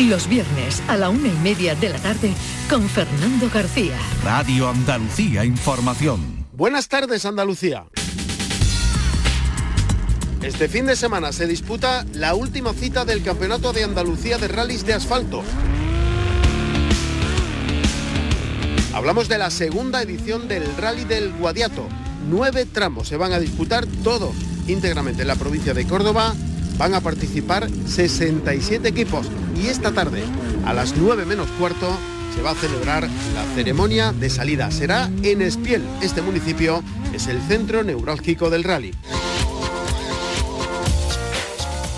Los viernes a la una y media de la tarde con Fernando García. Radio Andalucía Información. Buenas tardes Andalucía. Este fin de semana se disputa la última cita del Campeonato de Andalucía de Rallys de Asfalto. Hablamos de la segunda edición del Rally del Guadiato. Nueve tramos se van a disputar todos íntegramente en la provincia de Córdoba. Van a participar 67 equipos y esta tarde, a las 9 menos cuarto, se va a celebrar la ceremonia de salida. Será en Espiel. Este municipio es el centro neurálgico del rally.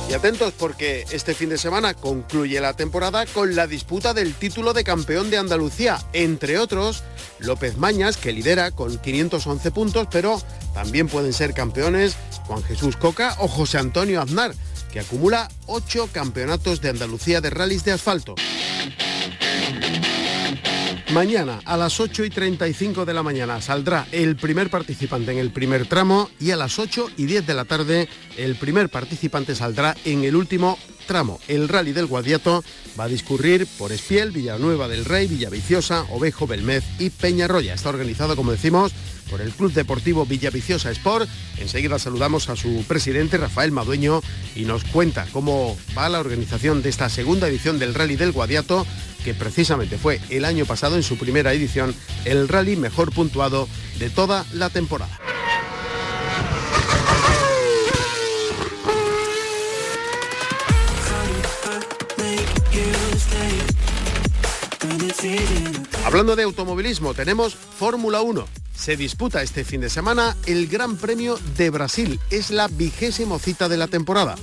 Y atentos porque este fin de semana concluye la temporada con la disputa del título de campeón de Andalucía, entre otros López Mañas, que lidera con 511 puntos, pero también pueden ser campeones Juan Jesús Coca o José Antonio Aznar, que acumula 8 campeonatos de Andalucía de rallies de asfalto. Mañana a las 8 y 35 de la mañana saldrá el primer participante en el primer tramo y a las 8 y 10 de la tarde el primer participante saldrá en el último tramo. El rally del Guadiato va a discurrir por Espiel, Villanueva del Rey, Villaviciosa, Ovejo, Belmez y Peñarroya. Está organizado, como decimos, por el Club Deportivo Villaviciosa Sport. Enseguida saludamos a su presidente Rafael Madueño y nos cuenta cómo va la organización de esta segunda edición del Rally del Guadiato, que precisamente fue el año pasado en su primera edición el rally mejor puntuado de toda la temporada. Hablando de automovilismo, tenemos Fórmula 1. Se disputa este fin de semana el Gran Premio de Brasil. Es la vigésima cita de la temporada.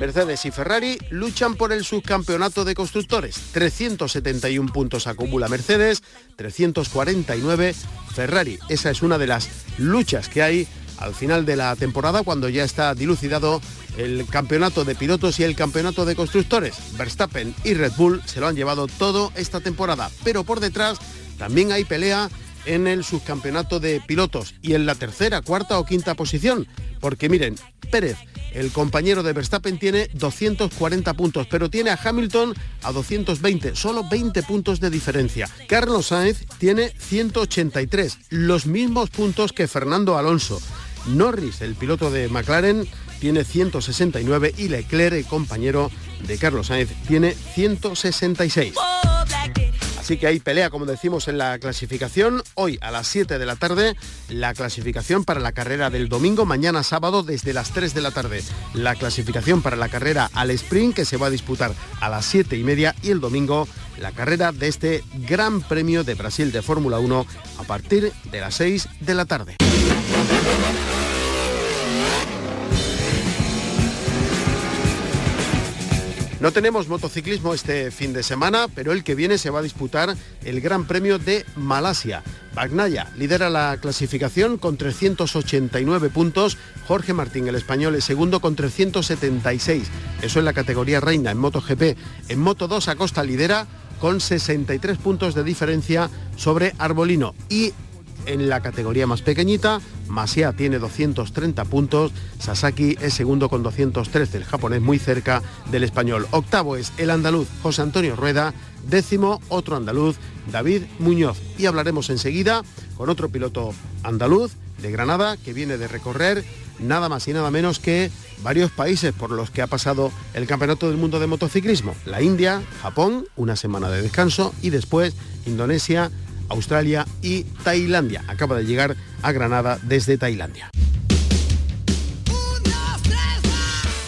Mercedes y Ferrari luchan por el subcampeonato de constructores. 371 puntos acumula Mercedes, 349 Ferrari. Esa es una de las luchas que hay al final de la temporada cuando ya está dilucidado el campeonato de pilotos y el campeonato de constructores. Verstappen y Red Bull se lo han llevado todo esta temporada, pero por detrás también hay pelea en el subcampeonato de pilotos y en la tercera, cuarta o quinta posición, porque miren, Pérez el compañero de Verstappen tiene 240 puntos, pero tiene a Hamilton a 220, solo 20 puntos de diferencia. Carlos Sainz tiene 183, los mismos puntos que Fernando Alonso. Norris, el piloto de McLaren, tiene 169 y Leclerc, el compañero de Carlos Sainz, tiene 166. Así que hay pelea, como decimos, en la clasificación. Hoy a las 7 de la tarde, la clasificación para la carrera del domingo, mañana sábado desde las 3 de la tarde. La clasificación para la carrera al sprint que se va a disputar a las 7 y media y el domingo la carrera de este Gran Premio de Brasil de Fórmula 1 a partir de las 6 de la tarde. No tenemos motociclismo este fin de semana, pero el que viene se va a disputar el Gran Premio de Malasia. Bagnaya lidera la clasificación con 389 puntos. Jorge Martín, el español, es segundo con 376. Eso en la categoría reina en MotoGP. En Moto 2 Acosta lidera con 63 puntos de diferencia sobre Arbolino. Y en la categoría más pequeñita. Masia tiene 230 puntos, Sasaki es segundo con 213, el japonés muy cerca del español. Octavo es el andaluz José Antonio Rueda, décimo otro andaluz David Muñoz. Y hablaremos enseguida con otro piloto andaluz de Granada que viene de recorrer nada más y nada menos que varios países por los que ha pasado el Campeonato del Mundo de Motociclismo. La India, Japón, una semana de descanso y después Indonesia, Australia y Tailandia. Acaba de llegar a Granada desde Tailandia.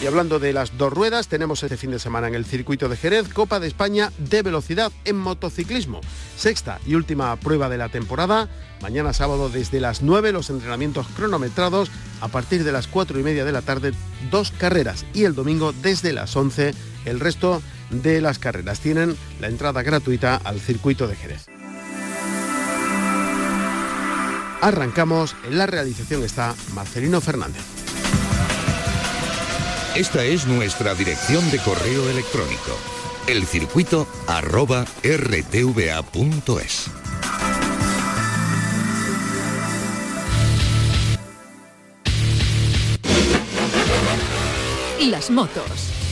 Y hablando de las dos ruedas, tenemos este fin de semana en el circuito de Jerez Copa de España de velocidad en motociclismo. Sexta y última prueba de la temporada. Mañana sábado desde las 9 los entrenamientos cronometrados. A partir de las 4 y media de la tarde dos carreras. Y el domingo desde las 11 el resto de las carreras. Tienen la entrada gratuita al circuito de Jerez. Arrancamos, en la realización está Marcelino Fernández. Esta es nuestra dirección de correo electrónico, elcircuito arroba rtva.es. Las motos.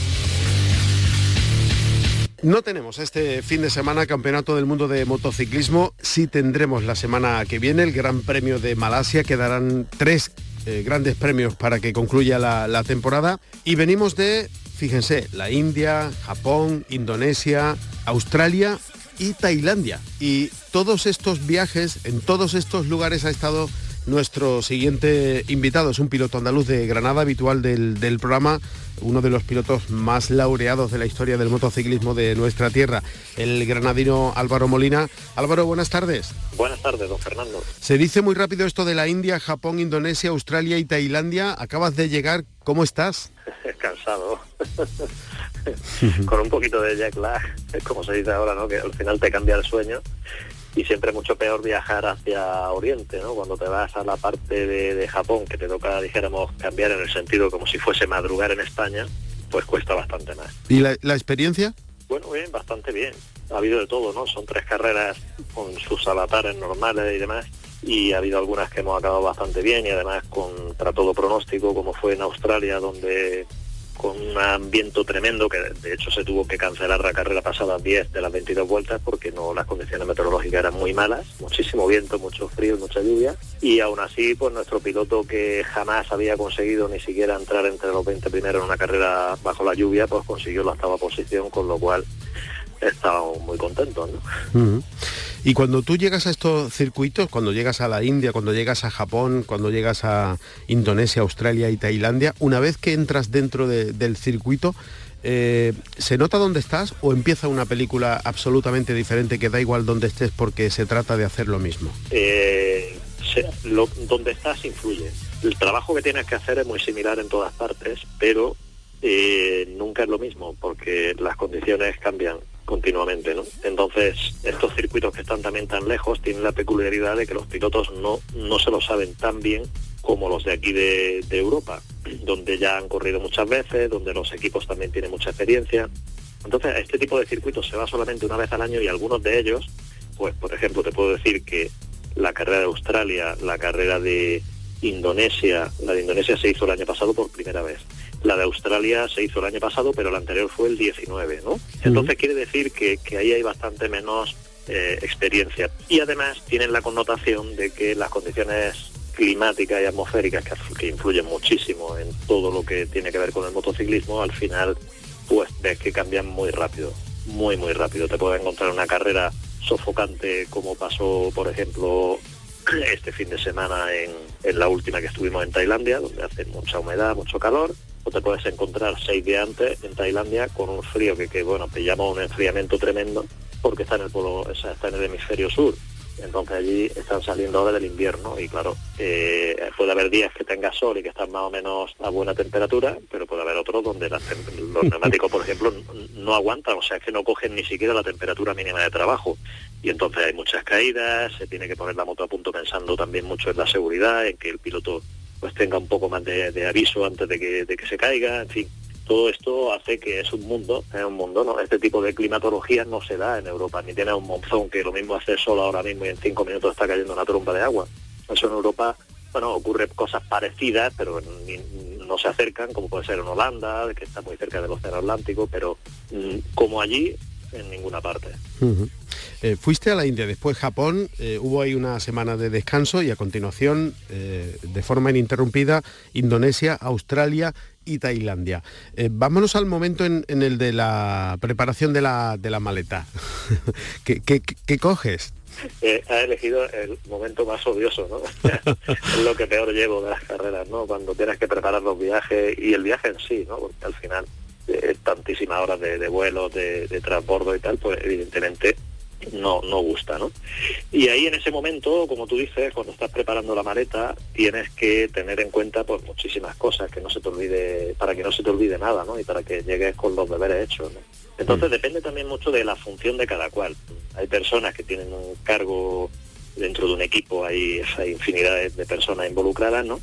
No tenemos este fin de semana Campeonato del Mundo de Motociclismo, sí tendremos la semana que viene el Gran Premio de Malasia, que darán tres eh, grandes premios para que concluya la, la temporada. Y venimos de, fíjense, la India, Japón, Indonesia, Australia y Tailandia. Y todos estos viajes, en todos estos lugares ha estado nuestro siguiente invitado. Es un piloto andaluz de Granada, habitual del, del, programa, uno de los pilotos más laureados de la historia del motociclismo de nuestra tierra, el granadino Álvaro Molina. Álvaro, buenas tardes. Buenas tardes, don Fernando. Se dice muy rápido esto de la India, Japón, Indonesia, Australia y Tailandia. Acabas de llegar, ¿cómo estás? Cansado. Con un poquito de jet lag, es como se dice ahora, ¿no? Que al final te cambia el sueño y siempre mucho peor viajar hacia Oriente, ¿no? Cuando te vas a la parte de, de, Japón, que te toca, dijéramos, cambiar en el sentido como si fuese madrugar en España, pues cuesta bastante más. ¿Y la, la experiencia? Bueno, bien, bastante bien. Ha habido de todo, ¿no? Son tres carreras con sus avatares normales y demás, y ha habido algunas que hemos acabado bastante bien y además contra todo pronóstico, como fue en Australia, donde con un ambiente tremendo que de hecho se tuvo que cancelar la carrera pasada 10 de las 22 vueltas porque no las condiciones meteorológicas eran muy malas, muchísimo viento, mucho frío, mucha lluvia y aún así pues nuestro piloto que jamás había conseguido ni siquiera entrar entre los 20 primeros en una carrera bajo la lluvia pues consiguió la octava posición con lo cual estábamos muy contentos. ¿no? Y cuando tú llegas a estos circuitos, cuando llegas a la India, cuando llegas a Japón, cuando llegas a Indonesia, Australia y Tailandia, una vez que entras dentro de, del circuito, eh, ¿se nota dónde estás o empieza una película absolutamente diferente que da igual dónde estés porque se trata de hacer lo mismo? Eh, donde estás influye. El trabajo que tienes que hacer es muy similar en todas partes, pero eh, nunca es lo mismo porque las condiciones cambian continuamente, ¿no? Entonces, estos circuitos que están también tan lejos tienen la peculiaridad de que los pilotos no, no se lo saben tan bien como los de aquí de, de Europa, donde ya han corrido muchas veces, donde los equipos también tienen mucha experiencia. Entonces, este tipo de circuitos se va solamente una vez al año y algunos de ellos, pues por ejemplo, te puedo decir que la carrera de Australia, la carrera de Indonesia, la de Indonesia se hizo el año pasado por primera vez. La de Australia se hizo el año pasado, pero la anterior fue el 19, ¿no? Entonces quiere decir que, que ahí hay bastante menos eh, experiencia. Y además tienen la connotación de que las condiciones climáticas y atmosféricas que, que, influyen muchísimo en todo lo que tiene que ver con el motociclismo, al final pues ves que cambian muy rápido, muy muy rápido. Te puedes encontrar una carrera sofocante como pasó, por ejemplo, este fin de semana en, en la última que estuvimos en Tailandia, donde hace mucha humedad, mucho calor, o te puedes encontrar seis días antes en Tailandia con un frío que, que bueno, pillamos un enfriamiento tremendo porque está en el polo, está en el hemisferio sur. Entonces allí están saliendo ahora del invierno y claro, eh, puede haber días que tenga sol y que están más o menos a buena temperatura, pero puede haber otros donde las, los neumáticos, por ejemplo, no aguantan, o sea, es que no cogen ni siquiera la temperatura mínima de trabajo. Y entonces hay muchas caídas, se tiene que poner la moto a punto pensando también mucho en la seguridad, en que el piloto pues tenga un poco más de, aviso antes de que, de que se caiga, en fin todo esto hace que es un mundo, es un mundo, ¿no? Este tipo de climatología no se da en Europa, ni tiene un monzón que lo mismo hace solo ahora mismo y en cinco minutos está cayendo una tromba de agua. Eso en Europa, bueno, ocurre cosas parecidas, pero no se acercan, como puede ser en Holanda, que está muy cerca del Océano Atlántico, pero mmm, como allí, en ninguna parte. Uh -huh. eh, fuiste a la India, después Japón, eh, hubo ahí una semana de descanso y a continuación, eh, de forma ininterrumpida, Indonesia, Australia y Tailandia. Vámonos al momento en, en, el de la preparación de la, de la maleta. ¿Qué, qué, ¿Qué, coges? Eh, ha elegido el momento más odioso, ¿no? es lo que peor llevo de las carreras, ¿no? Cuando tienes que preparar los viajes y el viaje en sí, ¿no? Porque al final eh, tantísimas horas de, de vuelo, de, de transbordo y tal, pues evidentemente no, no gusta, ¿no? Y ahí en ese momento, como tú dices, cuando estás preparando la maleta, tienes que tener en cuenta pues muchísimas cosas, que no se te olvide, para que no se te olvide nada, ¿no? Y para que llegues con los deberes hechos, ¿no? Entonces mm. depende también mucho de la función de cada cual. Hay personas que tienen un cargo dentro de un equipo, hay, esa infinidad de personas involucradas, ¿no?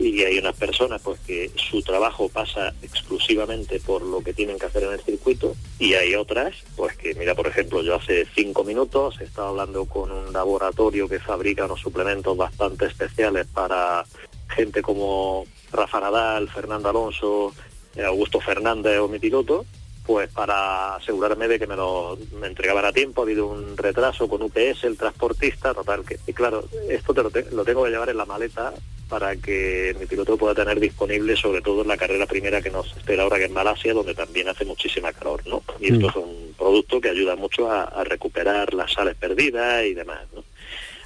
Y hay unas personas pues que su trabajo pasa exclusivamente por lo que tienen que hacer en el circuito y hay otras pues que mira por ejemplo yo hace cinco minutos he estado hablando con un laboratorio que fabrica unos suplementos bastante especiales para gente como Rafa Nadal, Fernando Alonso, eh, Augusto Fernández o mi piloto pues para asegurarme de que me lo me entregaban a tiempo, ha habido un retraso con UPS, el transportista, total, que y claro, esto te lo, tengo que llevar en la maleta para que mi piloto pueda tener disponible sobre todo en la carrera primera que nos espera ahora que es Malasia, donde también hace muchísima calor, ¿no? Y esto mm. es un producto que ayuda mucho a, recuperar las sales perdidas y demás, ¿no?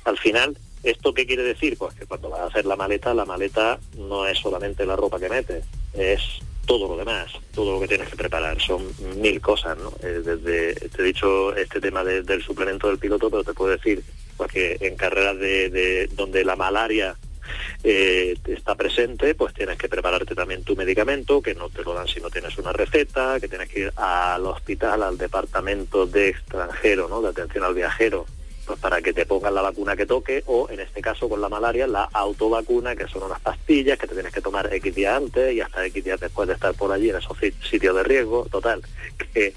Al final, ¿esto qué quiere decir? Pues que cuando vas a hacer la maleta, la maleta no es solamente la ropa que metes, es todo lo demás, todo lo que tienes que preparar. Son mil cosas, ¿no? Eh, desde, te he dicho este tema del suplemento del piloto, pero te puedo decir pues, que en carreras de, donde la malaria eh, está presente, pues tienes que prepararte también tu medicamento, que no te lo dan si no tienes una receta, que tienes que ir al hospital, al departamento de extranjero, ¿no? de atención al viajero, pues para que te pongan la vacuna que toque o en este caso con la malaria la autovacuna que son unas pastillas que te tienes que tomar X días antes y hasta X días después de estar por allí en esos sitios de riesgo. Total que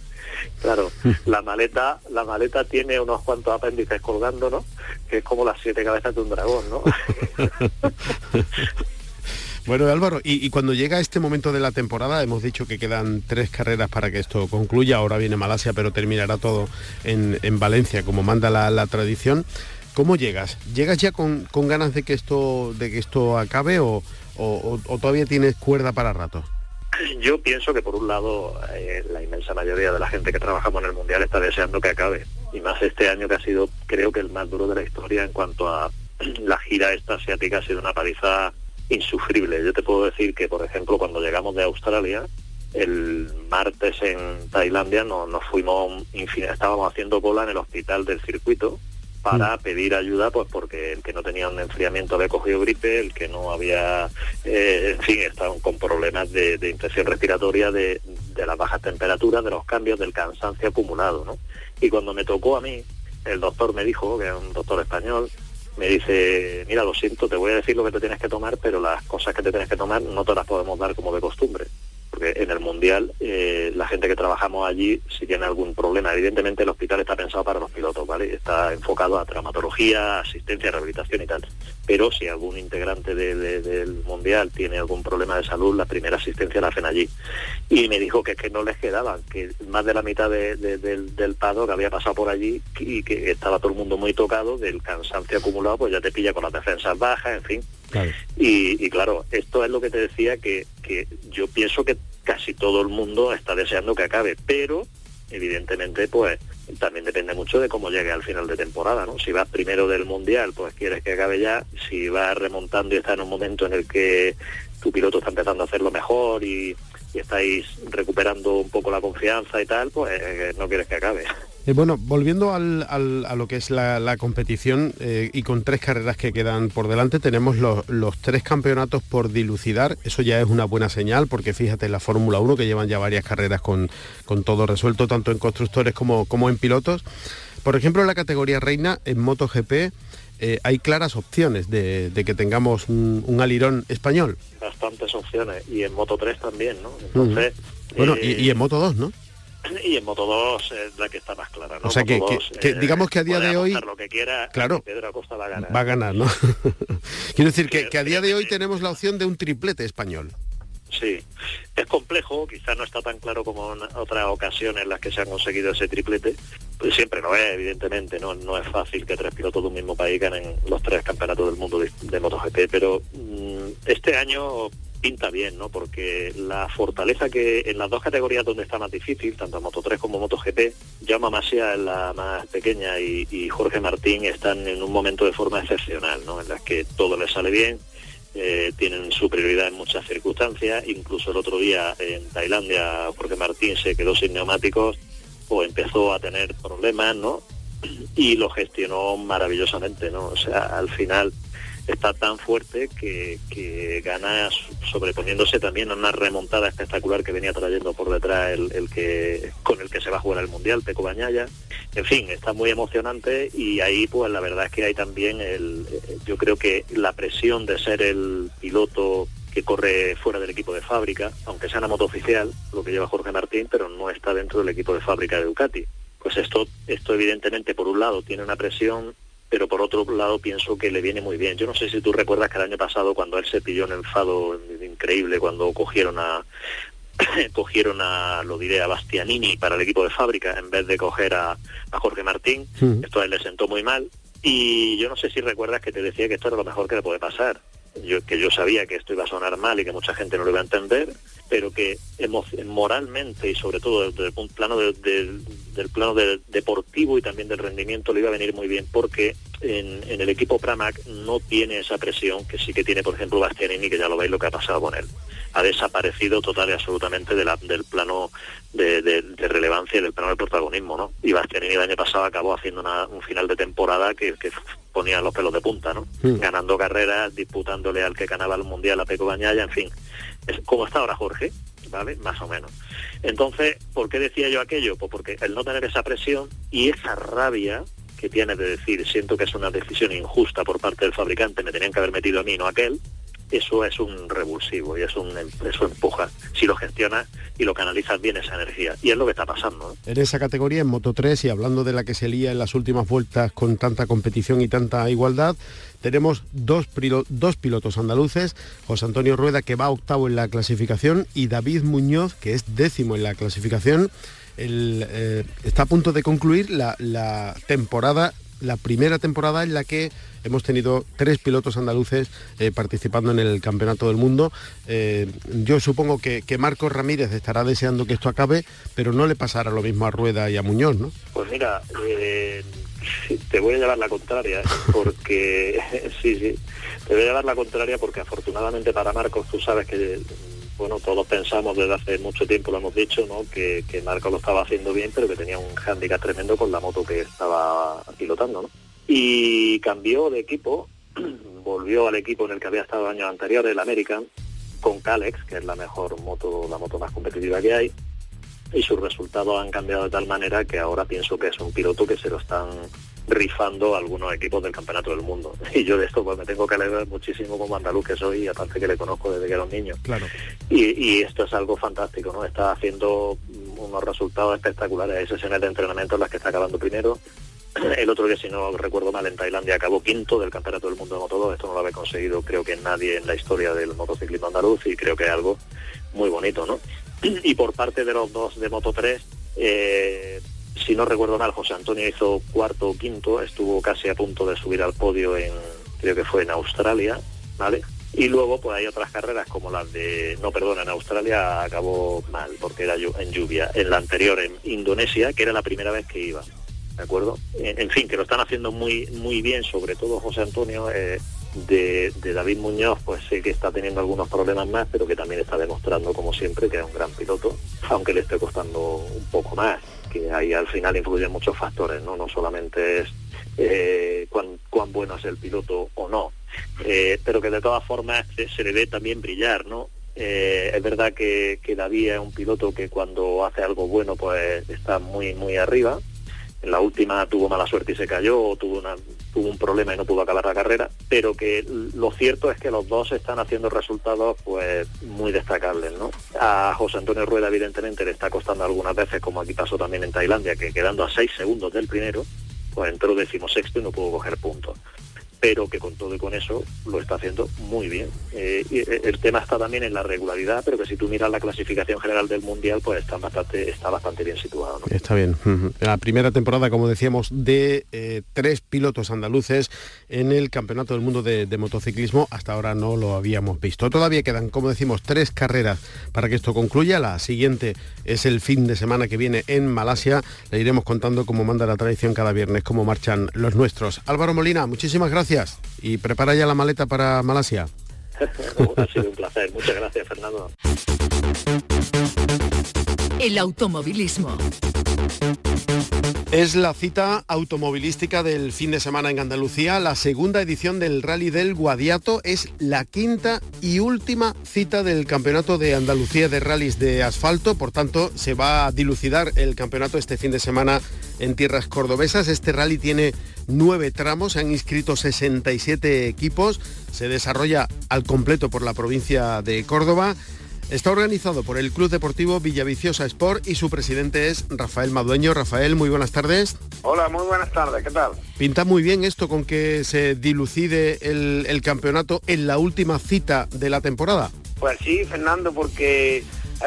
claro la maleta la maleta tiene unos cuantos apéndices colgando no que es como las siete cabezas de un dragón no Bueno, Álvaro, y, cuando llega este momento de la temporada, hemos dicho que quedan tres carreras para que esto concluya, ahora viene Malasia, pero terminará todo en, Valencia, como manda la, tradición. ¿Cómo llegas? ¿Llegas ya con, ganas de que esto, de que esto acabe o, todavía tienes cuerda para rato? Yo pienso que por un lado eh, la inmensa mayoría de la gente que trabajamos en el Mundial está deseando que acabe. Y más este año que ha sido creo que el más duro de la historia en cuanto a la gira esta asiática ha sido una paliza insufrible. Yo te puedo decir que, por ejemplo, cuando llegamos de Australia, el martes en Tailandia nos, nos fuimos, estábamos haciendo cola en el hospital del circuito para mm. pedir ayuda, pues porque el que no tenía un enfriamiento había cogido gripe, el que no había, eh, en fin, estaban con problemas de, infección respiratoria, de, de las bajas temperaturas, de los cambios, del cansancio acumulado, ¿no? Y cuando me tocó a mí, el doctor me dijo, que es un doctor español, me dice, mira, lo siento, te voy a decir lo que te tienes que tomar, pero las cosas que te tienes que tomar no te las podemos dar como de costumbre porque en el Mundial eh, la gente que trabajamos allí, si tiene algún problema, evidentemente el hospital está pensado para los pilotos, ¿vale? Está enfocado a traumatología, asistencia, rehabilitación y tal. Pero si algún integrante del Mundial tiene algún problema de salud, la primera asistencia la hacen allí. Y me dijo que es que no les quedaban, que más de la mitad del, del pado que había pasado por allí y que estaba todo el mundo muy tocado del cansancio acumulado, pues ya te pilla con las defensas bajas, en fin. Y, claro, esto es lo que te decía, que, que yo pienso que casi todo el mundo está deseando que acabe, pero evidentemente pues también depende mucho de cómo llegue al final de temporada, ¿no? Si vas primero del mundial, pues quieres que acabe ya, si vas remontando y está en un momento en el que tu piloto está empezando a hacerlo mejor y, estáis recuperando un poco la confianza y tal, pues eh, no quieres que acabe. Eh, bueno, volviendo a lo que es la, competición eh, y con tres carreras que quedan por delante, tenemos los, tres campeonatos por dilucidar. Eso ya es una buena señal porque fíjate, la Fórmula 1 que llevan ya varias carreras con, todo resuelto, tanto en constructores como, como en pilotos. Por ejemplo, en la categoría reina, en MotoGP, eh, hay claras opciones de, que tengamos un, alirón español. Bastantes opciones, y en Moto 3 también, ¿no? Entonces, Bueno, y, en Moto 2, ¿no? Y en Moto 2 es la que está más clara. ¿no? O sea, que, eh, digamos que a día de hoy... Lo que quiera, claro, Pedro Acosta va a ganar. Va a ganar, ¿no? Quiero decir que, a día de hoy tenemos la opción de un triplete español. Sí, es complejo, quizás no está tan claro como en otras ocasiones en las que se han conseguido ese triplete, pues siempre no es, evidentemente, no, no es fácil que tres pilotos de un mismo país ganen los tres campeonatos del mundo de, MotoGP, pero mm, este año pinta bien, ¿no? Porque la fortaleza que en las dos categorías donde está más difícil, tanto Moto 3 como MotoGP, Jaume Masia es la más pequeña y, Jorge Martín están en un momento de forma excepcional, ¿no? En las que todo les sale bien, eh, tienen su prioridad en muchas circunstancias, incluso el otro día en Tailandia Jorge Martín se quedó sin neumáticos o empezó a tener problemas, ¿no? Y lo gestionó maravillosamente, ¿no? O sea, al final está tan fuerte que, que, gana sobreponiéndose también a una remontada espectacular que venía trayendo por detrás el, que con el que se va a jugar el mundial, Peco Bañaya. En fin, está muy emocionante y ahí pues la verdad es que hay también el yo creo que la presión de ser el piloto que corre fuera del equipo de fábrica, aunque sea una moto oficial, lo que lleva Jorge Martín, pero no está dentro del equipo de fábrica de Ducati. Pues esto, esto evidentemente por un lado tiene una presión pero por otro lado pienso que le viene muy bien. Yo no sé si tú recuerdas que el año pasado cuando él se pilló un enfado increíble cuando cogieron a cogieron a, lo diré, a Bastianini para el equipo de fábrica en vez de coger a, Jorge Martín. Esto a él le sentó muy mal. Y yo no sé si recuerdas que te decía que esto era lo mejor que le puede pasar. Yo, que yo sabía que esto iba a sonar mal y que mucha gente no lo iba a entender, pero que moralmente y sobre todo desde el plano del plano deportivo y también del rendimiento le iba a venir muy bien porque en, el equipo Pramac no tiene esa presión que sí que tiene por ejemplo Bastianini que ya lo veis lo que ha pasado con él ha desaparecido total y absolutamente del plano de, relevancia y del plano del protagonismo ¿no? y Bastianini el año pasado acabó haciendo un final de temporada que, ponía los pelos de punta ¿no? Hmm. ganando carreras disputándole al que ganaba el mundial a Peco Bañaya en fin es como está ahora Jorge, ¿vale? Más o menos. Entonces, ¿por qué decía yo aquello? Pues porque el no tener esa presión y esa rabia que tiene de decir, siento que es una decisión injusta por parte del fabricante, me tenían que haber metido a mí, no a aquel, eso es un revulsivo y es un, eso empuja si lo gestionas y lo canalizas bien esa energía. Y es lo que está pasando. En esa categoría, en Moto 3, y hablando de la que se lía en las últimas vueltas con tanta competición y tanta igualdad, tenemos dos, dos pilotos andaluces, José Antonio Rueda que va octavo en la clasificación y David Muñoz que es décimo en la clasificación. Eh, está a punto de concluir la temporada la primera temporada en la que hemos tenido tres pilotos andaluces eh, participando en el Campeonato del Mundo. Eh, yo supongo que, Marcos Ramírez estará deseando que esto acabe, pero no le pasará lo mismo a Rueda y a Muñoz, ¿no? Pues mira, eh, te voy a llevar la contraria, porque sí, sí, te voy a llevar la contraria porque afortunadamente para Marcos tú sabes que bueno, todos pensamos desde hace mucho tiempo, lo hemos dicho, ¿no? que, que Marco lo estaba haciendo bien, pero que tenía un hándicap tremendo con la moto que estaba pilotando. ¿no? Y cambió de equipo, volvió al equipo en el que había estado años anteriores, el American, con Calex, que es la mejor moto, la moto más competitiva que hay, y sus resultados han cambiado de tal manera que ahora pienso que es un piloto que se lo están rifando algunos equipos del campeonato del mundo. Y yo de esto pues me tengo que alegrar muchísimo como andaluz que soy, y aparte que le conozco desde que era un niño. Claro. Y, esto es algo fantástico, ¿no? Está haciendo unos resultados espectaculares. Hay sesiones de entrenamiento en las que está acabando primero. El otro día, si no recuerdo mal, en Tailandia acabó quinto del Campeonato del Mundo de Moto 2. Esto no lo había conseguido, creo que nadie en la historia del motociclismo andaluz y creo que es algo muy bonito, ¿no? Y por parte de los dos de Moto 3, eh, si no recuerdo mal, José Antonio hizo cuarto o quinto, estuvo casi a punto de subir al podio en, creo que fue en Australia, ¿vale? Y luego pues hay otras carreras como las de, no perdona, en Australia acabó mal porque era en lluvia. En la anterior en Indonesia, que era la primera vez que iba, ¿de acuerdo? En, fin, que lo están haciendo muy, muy bien, sobre todo José Antonio. Eh, de, de, David Muñoz, pues sé que está teniendo algunos problemas más, pero que también está demostrando, como siempre, que es un gran piloto, aunque le esté costando un poco más ahí al final influyen muchos factores, no, no solamente es eh, cuán, cuán, bueno es el piloto o no, eh, pero que de todas formas se, le ve también brillar, ¿no? Eh, es verdad que, que David es un piloto que cuando hace algo bueno pues está muy muy arriba, en la última tuvo mala suerte y se cayó, o tuvo, tuvo un problema y no pudo acabar la carrera, pero que lo cierto es que los dos están haciendo resultados pues muy destacables, ¿no? A José Antonio Rueda evidentemente le está costando algunas veces, como aquí pasó también en Tailandia, que quedando a seis segundos del primero, pues entró decimosexto y no pudo coger puntos pero que con todo y con eso lo está haciendo muy bien. Eh, eh, el tema está también en la regularidad, pero que si tú miras la clasificación general del Mundial, pues está bastante, está bastante bien situado. Está bien. La primera temporada, como decíamos, de eh, tres pilotos andaluces en el Campeonato del Mundo de, Motociclismo, hasta ahora no lo habíamos visto. Todavía quedan, como decimos, tres carreras para que esto concluya. La siguiente es el fin de semana que viene en Malasia. Le iremos contando, como manda la tradición cada viernes, cómo marchan los nuestros. Álvaro Molina, muchísimas gracias y prepara ya la maleta para Malasia. ha sido un placer. Muchas gracias, Fernando. El automovilismo. Es la cita automovilística del fin de semana en Andalucía. La segunda edición del Rally del Guadiato es la quinta y última cita del Campeonato de Andalucía de Rallys de Asfalto. Por tanto, se va a dilucidar el campeonato este fin de semana en tierras cordobesas. Este rally tiene nueve tramos, se han inscrito 67 equipos. Se desarrolla al completo por la provincia de Córdoba. Está organizado por el Club Deportivo Villaviciosa Sport y su presidente es Rafael Madueño. Rafael, muy buenas tardes. Hola, muy buenas tardes, ¿qué tal? Pinta muy bien esto con que se dilucide el, campeonato en la última cita de la temporada. Pues sí, Fernando, porque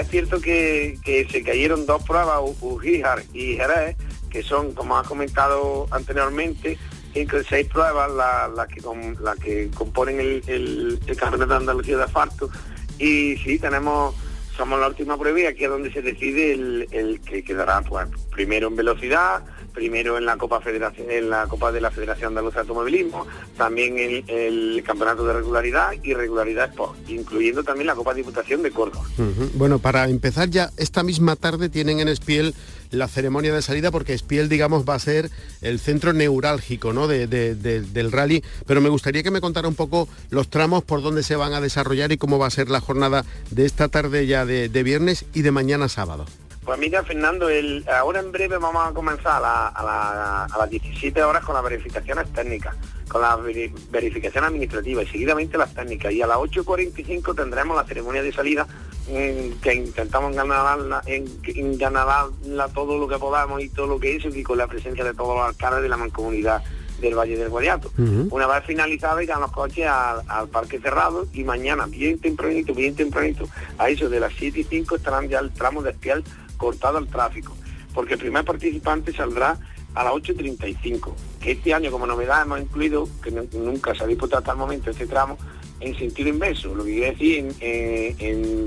es cierto que, se cayeron dos pruebas, Ujíjar y Jerez, que son, como has comentado anteriormente, cinco seis pruebas las que, la que componen el, el campeonato de Andalucía de asfalto y sí, tenemos, somos la última prueba y aquí es donde se decide el, que quedará pues, primero en velocidad, primero en la Copa Federación, en la Copa de la Federación Andaluza de Automovilismo, también el, el Campeonato de Regularidad y Regularidad Sport, incluyendo también la Copa Diputación de Córdoba. Bueno, para empezar ya, esta misma tarde tienen en Espiel la ceremonia de salida porque Espiel, digamos, va a ser el centro neurálgico ¿no? del rally, pero me gustaría que me contara un poco los tramos por donde se van a desarrollar y cómo va a ser la jornada de esta tarde ya de, viernes y de mañana sábado. Pues mira, Fernando, el, ahora en breve vamos a comenzar a, las 17 horas con las verificaciones técnicas, con la verificación administrativa y seguidamente las técnicas. Y a las 8.45 tendremos la ceremonia de salida que intentamos ganar en, ganar todo lo que podamos y todo lo que hizo y con la presencia de todos los alcaldes de la mancomunidad del Valle del Guadiato. Una vez finalizada irán los coches al, parque cerrado y mañana, bien tempranito, bien tempranito, a eso de las 7 y 5 estarán ya el tramo de espial cortado al tráfico, porque el primer participante saldrá a las 8.35, que este año como novedad hemos incluido, que nunca se ha disputado hasta el momento este tramo, en sentido inverso, lo que quiere decir en,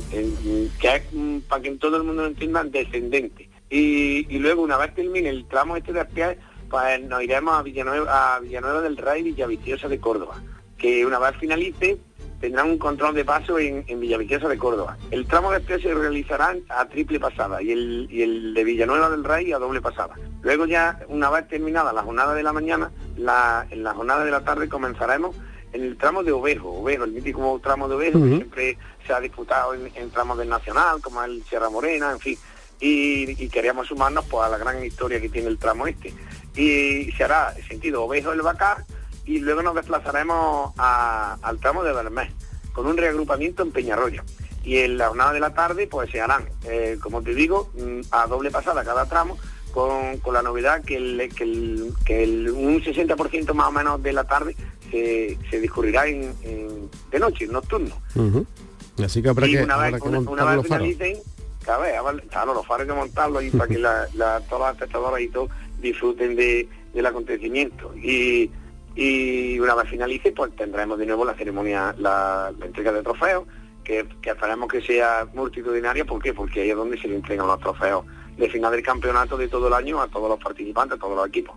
que es, mm, para que todo el mundo lo entienda, descendente. Y, luego una vez termine el tramo este de Aspial, pues nos iremos a Villanueva, a Villanueva del Rey Villaviciosa de Córdoba, que una vez finalice tendrán un control de paso en, Villaviciosa de Córdoba. El tramo de Aspial se realizará a triple pasada y el, y el de Villanueva del Rey a doble pasada. Luego ya, una vez terminada la jornada de la mañana, la, en la jornada de la tarde comenzaremos en el tramo de Ovejo, Ovejo, el mítico tramo de Ovejo, que siempre se ha disputado en, tramos del Nacional, como el Sierra Morena, en fin, y, queríamos sumarnos pues, a la gran historia que tiene el tramo este. Y se hará en sentido Ovejo el Bacar y luego nos desplazaremos al tramo de Bermés, con un reagrupamiento en Peñarroya. Y en la jornada de la tarde pues se harán, eh, como te digo, mm, a doble pasada cada tramo, con, la novedad que, el, que, el, un 60% más o menos de la tarde se, discurrirá en, de noche, en nocturno. Así que habrá que, una vez, una, vez finalicen, claro, los faros hay que montarlos y para que la, todas las y todo disfruten de, del acontecimiento. Y, y una vez finalice, pues tendremos de nuevo la ceremonia, la, entrega de trofeos, que, que esperemos que sea multitudinaria, ¿por qué? Porque ahí es donde se le entregan los trofeos de final del campeonato de todo el año a todos los participantes, a todos los equipos.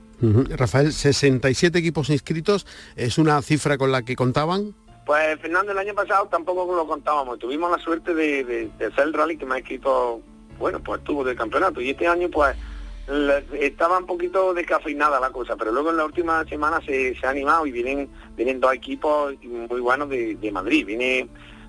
Rafael, 67 equipos inscritos, ¿es una cifra con la que contaban? Pues Fernando, el año pasado tampoco lo contábamos, tuvimos la suerte de, de, ser el rally que me ha escrito, bueno, pues tuvo del campeonato y este año pues estaba un poquito descafeinada la cosa, pero luego en la última semana se, ha animado y vienen, vienen dos equipos muy buenos de, de Madrid, viene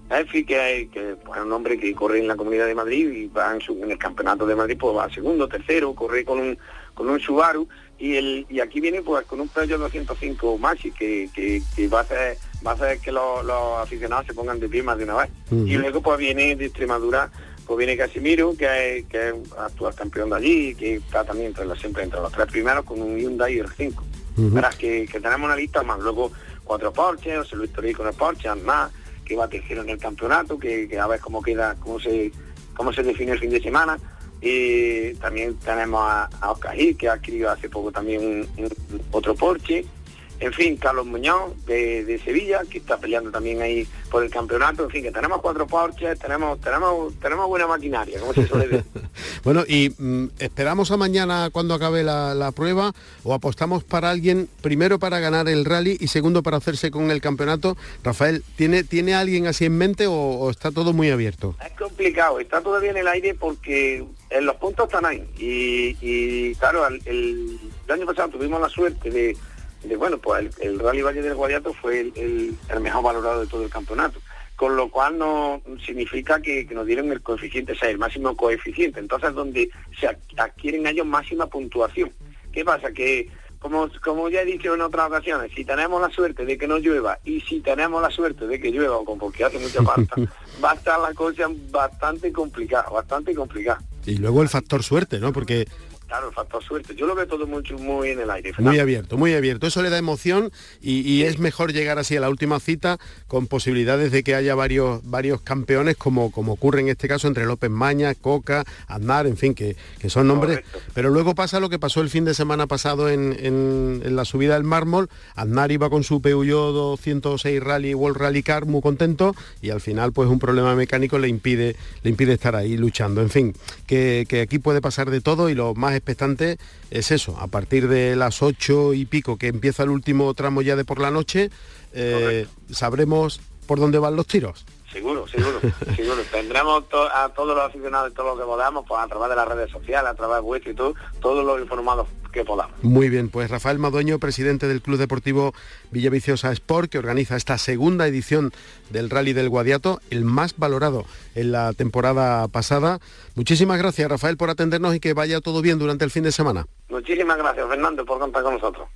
Elfi, que, que pues, es un hombre que corre en la Comunidad de Madrid y va en, el Campeonato de Madrid, pues va segundo, tercero, corre con un, con un Subaru y, el, y aquí viene pues con un Peugeot 205 Maxi que, que, va a hacer va a hacer que los, aficionados se pongan de pie más de una vez. Y luego pues viene de Extremadura, pues viene Casimiro, que es, que es actual campeón de allí, que está también entre los, siempre entre los tres primeros con un Hyundai R5. Verás que, tenemos una lista más, luego cuatro Porsche, José Luis Torri con el Porsche, más que va tercero en el campeonato, que, a ver cómo queda, cómo se, cómo se define el fin de semana. Y también tenemos a, Oscar Gil, que ha adquirido hace poco también otro Porsche. En fin, Carlos Muñoz de, Sevilla, que está peleando también ahí por el campeonato, en fin, que tenemos cuatro Porsches, tenemos, tenemos, tenemos buena maquinaria, como se suele decir. bueno, y mm, esperamos a mañana cuando acabe la, prueba o apostamos para alguien, primero para ganar el rally y segundo para hacerse con el campeonato. Rafael, ¿tiene, ¿tiene alguien así en mente o, está todo muy abierto? Es complicado, está todavía en el aire porque en los puntos están ahí. Y, claro, el año pasado tuvimos la suerte de bueno, pues el, Rally Valle del Guadiato fue el, mejor valorado de todo el campeonato con lo cual no significa que, nos dieron el coeficiente, o sea, el máximo coeficiente. Entonces, donde se adquieren ellos máxima puntuación. ¿Qué pasa? Que, como, como ya he dicho en otras ocasiones, si tenemos la suerte de que no llueva y si tenemos la suerte de que llueva, como porque hace mucha falta, va a estar la cosa bastante complicada, bastante complicada. Y luego el factor suerte, ¿no? Porque Claro, factor suerte. Yo lo veo todo mucho, muy en el aire. Muy abierto, muy abierto. Eso le da emoción y, es mejor llegar así a la última cita con posibilidades de que haya varios, varios campeones, como, como ocurre en este caso entre López Maña, Coca, Aznar, en fin, que, son nombres. Pero luego pasa lo que pasó el fin de semana pasado en, la subida del mármol. Aznar iba con su Peugeot 206 Rally World Rally Car muy contento y al final pues un problema mecánico le impide, le impide estar ahí luchando. En fin, que, que aquí puede pasar de todo y lo más expectante es eso, a partir de las ocho y pico que empieza el último tramo ya de por la noche, eh, sabremos por dónde van los tiros. Seguro, seguro, seguro. Tendremos a todos los aficionados, todo lo que podamos, pues a través de las redes sociales, a través de vuestro y todo, todos los informados que podamos. Muy bien, pues Rafael Madueño, presidente del Club Deportivo Villaviciosa Sport, que organiza esta segunda edición del Rally del Guadiato, el más valorado en la temporada pasada. Muchísimas gracias, Rafael, por atendernos y que vaya todo bien durante el fin de semana. Muchísimas gracias, Fernando, por contar con nosotros.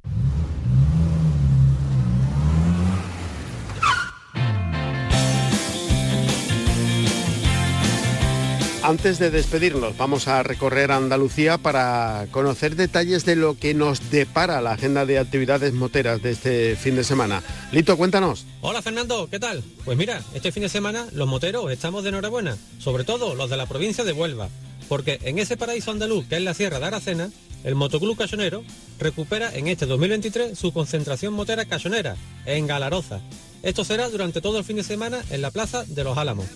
Antes de despedirnos, vamos a recorrer Andalucía para conocer detalles de lo que nos depara la agenda de actividades moteras de este fin de semana. Lito, cuéntanos. Hola Fernando, ¿qué tal? Pues mira, este fin de semana los moteros estamos de enhorabuena, sobre todo los de la provincia de Huelva, porque en ese paraíso andaluz que es la Sierra de Aracena, el Motoclub Cayonero recupera en este 2023 su concentración motera cayonera en Galaroza. Esto será durante todo el fin de semana en la Plaza de los Álamos.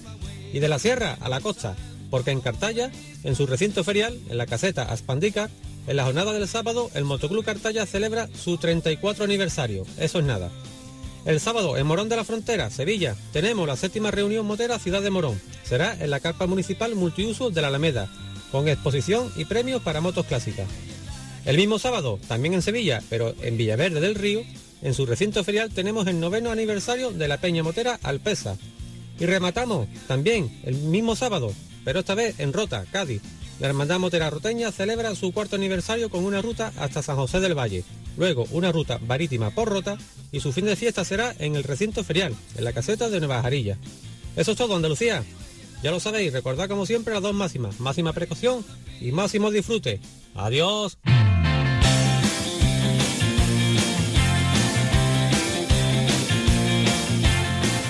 Y de la Sierra a la costa, porque en Cartaya, en su recinto ferial, en la caseta Aspandica, en la jornada del sábado, el Motoclub Cartaya celebra su 34 aniversario. Eso es nada. El sábado, en Morón de la Frontera, Sevilla, tenemos la séptima reunión motera Ciudad de Morón. Será en la carpa municipal multiuso de la Alameda, con exposición y premios para motos clásicas. El mismo sábado, también en Sevilla, pero en Villaverde del Río, en su recinto ferial tenemos el noveno aniversario de la Peña Motera Alpesa. Y rematamos también el mismo sábado, pero esta vez en Rota, Cádiz. La Hermandad Motera Roteña celebra su cuarto aniversario con una ruta hasta San José del Valle, luego una ruta marítima por Rota y su fin de fiesta será en el recinto ferial, en la caseta de Nueva Jarilla. Eso es todo, Andalucía. Ya lo sabéis, recordad como siempre las dos máximas, máxima precaución y máximo disfrute. Adiós.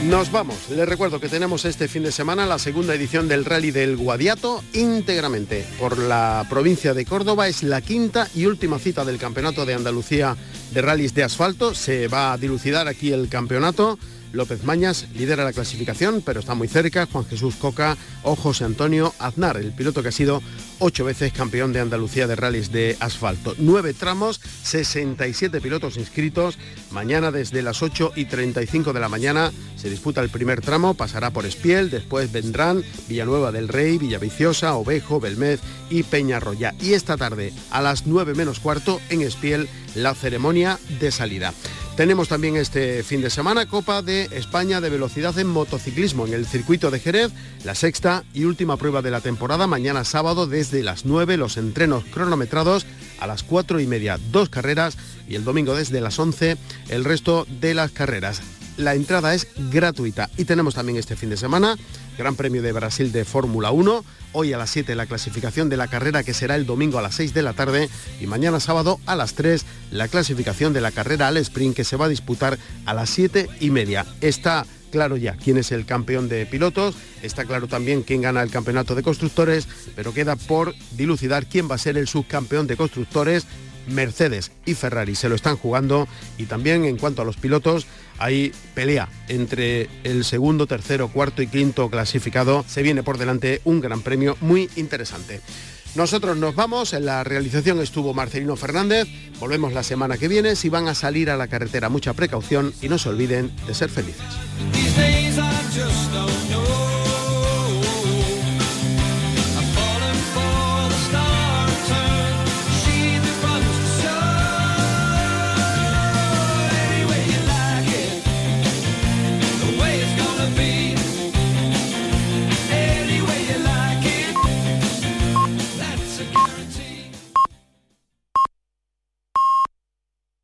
Nos vamos. Les recuerdo que tenemos este fin de semana la segunda edición del Rally del Guadiato íntegramente por la provincia de Córdoba. Es la quinta y última cita del Campeonato de Andalucía de Rallys de Asfalto. Se va a dilucidar aquí el campeonato. López Mañas lidera la clasificación, pero está muy cerca. Juan Jesús Coca o José Antonio Aznar, el piloto que ha sido ocho veces campeón de Andalucía de rallies de asfalto. Nueve tramos, 67 pilotos inscritos. Mañana desde las 8 y 35 de la mañana se disputa el primer tramo, pasará por Espiel, después vendrán Villanueva del Rey, Villaviciosa, Ovejo, Belmez y Peñarroya. Y esta tarde, a las 9 menos cuarto, en Espiel, la ceremonia de salida. Tenemos también este fin de semana Copa de España de Velocidad en Motociclismo en el circuito de Jerez, la sexta y última prueba de la temporada, mañana sábado desde las 9 los entrenos cronometrados a las 4 y media, dos carreras y el domingo desde las 11 el resto de las carreras. La entrada es gratuita y tenemos también este fin de semana Gran Premio de Brasil de Fórmula 1. Hoy a las 7 la clasificación de la carrera que será el domingo a las 6 de la tarde y mañana sábado a las 3 la clasificación de la carrera al sprint que se va a disputar a las 7 y media. Está claro ya quién es el campeón de pilotos, está claro también quién gana el campeonato de constructores, pero queda por dilucidar quién va a ser el subcampeón de constructores Mercedes y Ferrari se lo están jugando y también en cuanto a los pilotos hay pelea entre el segundo, tercero, cuarto y quinto clasificado. Se viene por delante un gran premio muy interesante. Nosotros nos vamos, en la realización estuvo Marcelino Fernández, volvemos la semana que viene, si van a salir a la carretera mucha precaución y no se olviden de ser felices.